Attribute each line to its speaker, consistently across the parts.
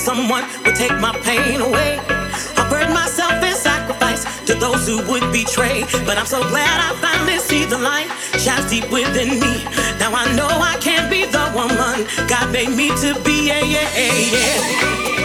Speaker 1: someone would take my pain away. I burned myself in sacrifice to those who would betray. But I'm so glad I finally see the light shines deep within me. Now I know I can't be the woman God made me to be. Yeah, yeah, yeah.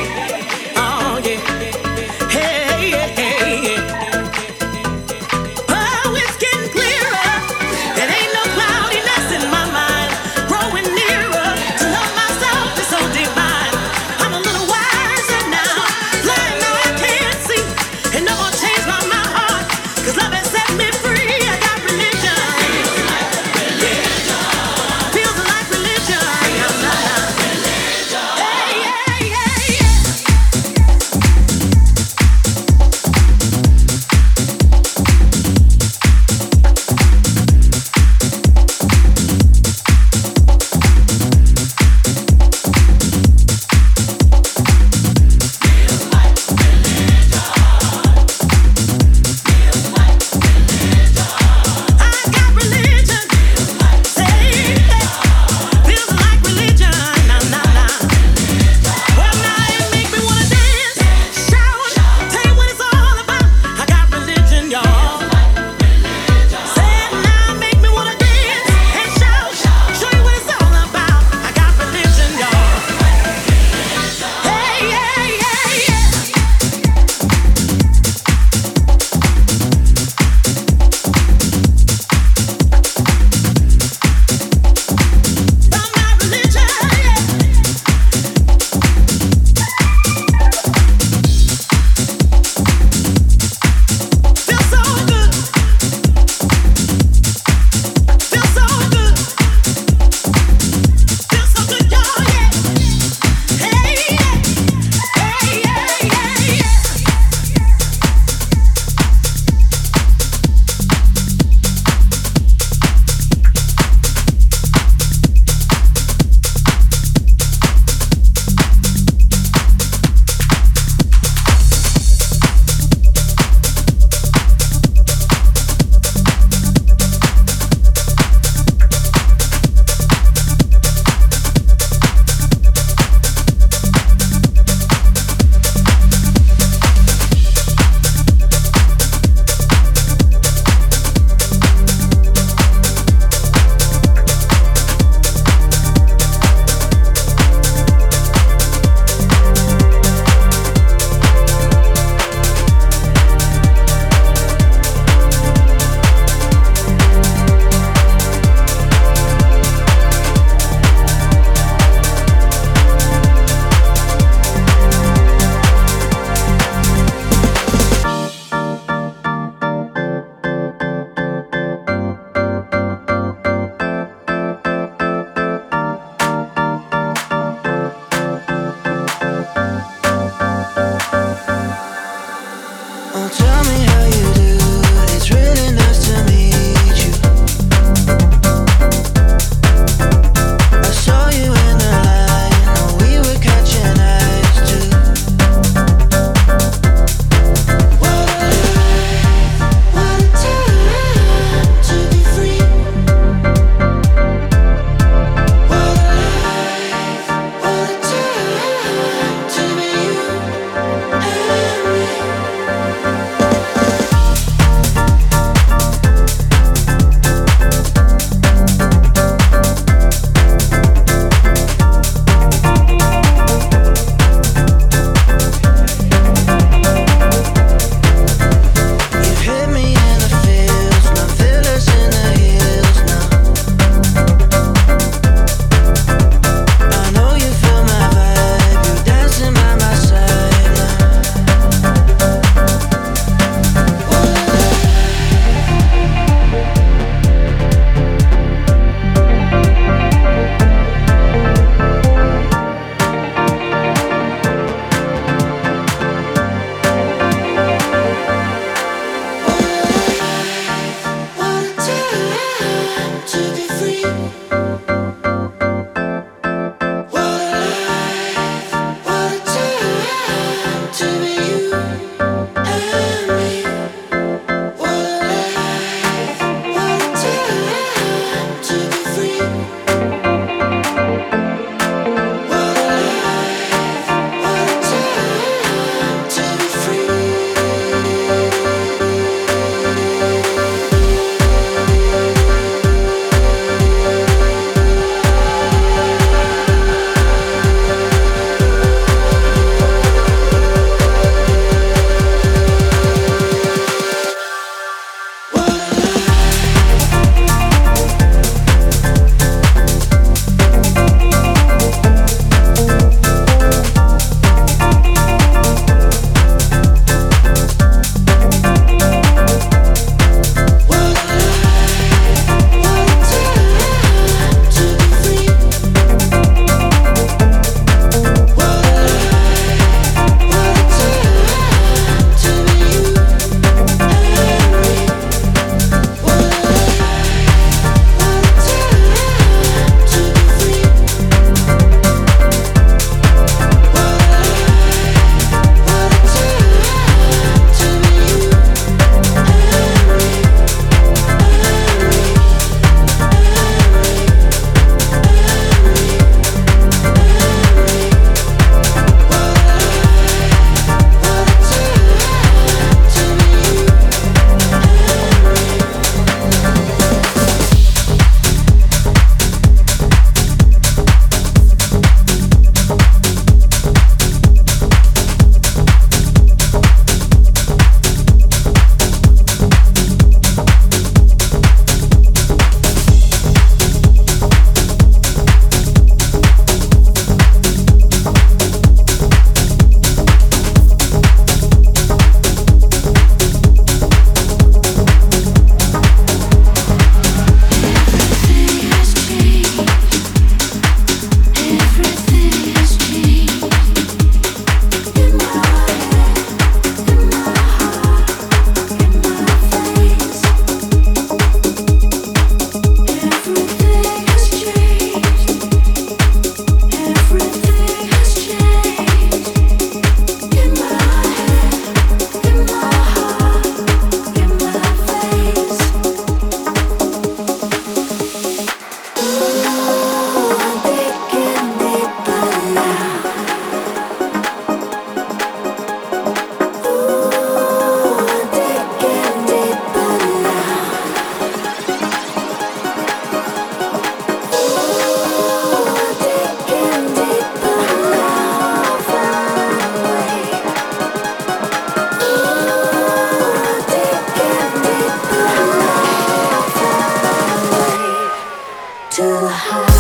Speaker 1: to the heart.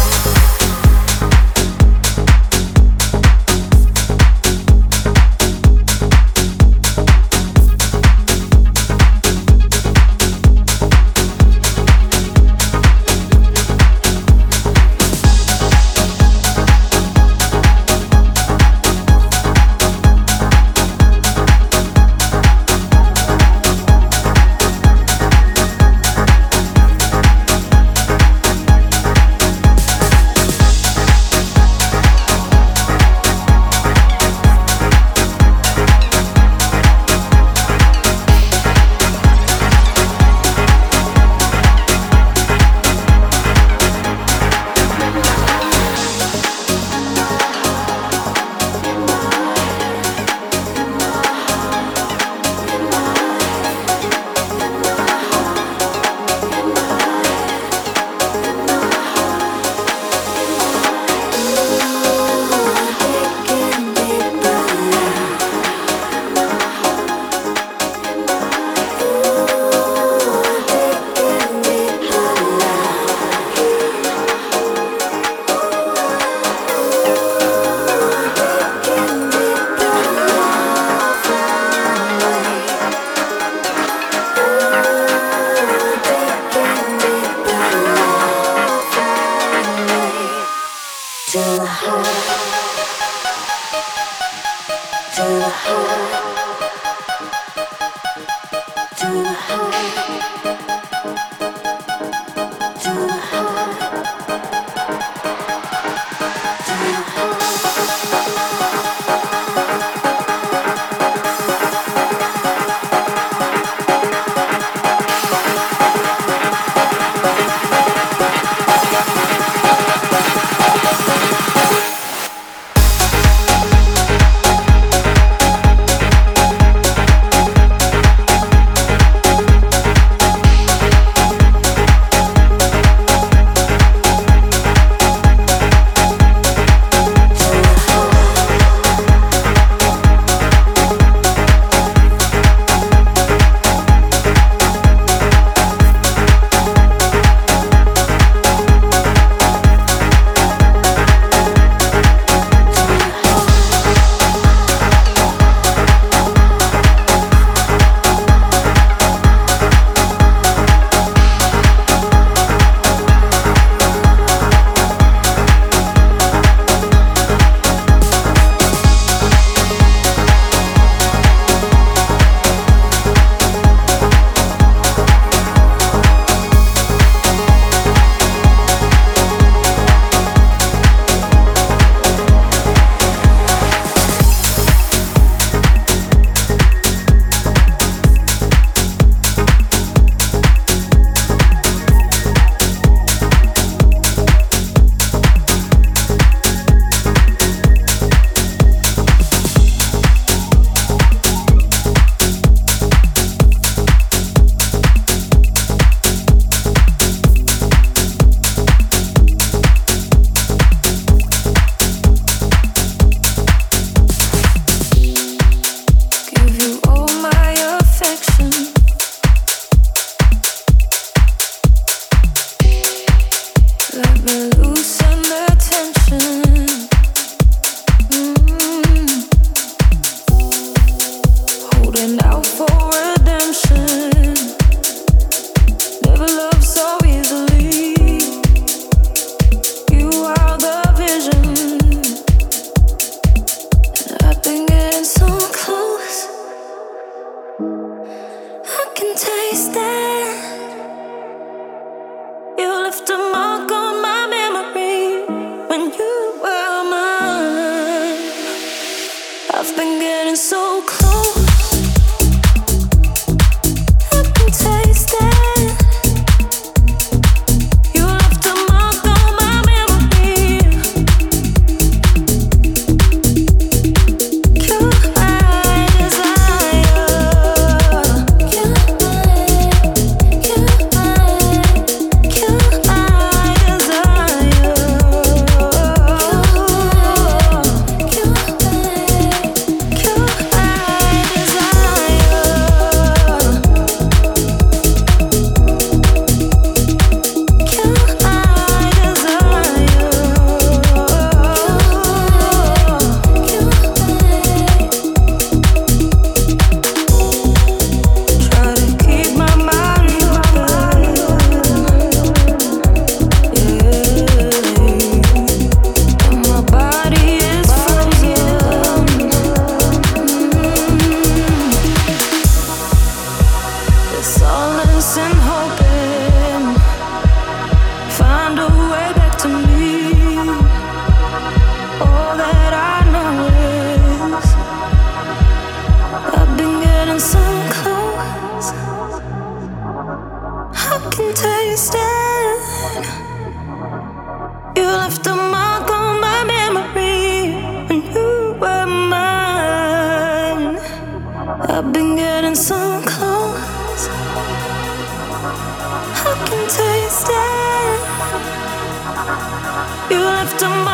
Speaker 1: to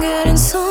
Speaker 1: getting so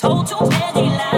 Speaker 1: told you many
Speaker 2: lies.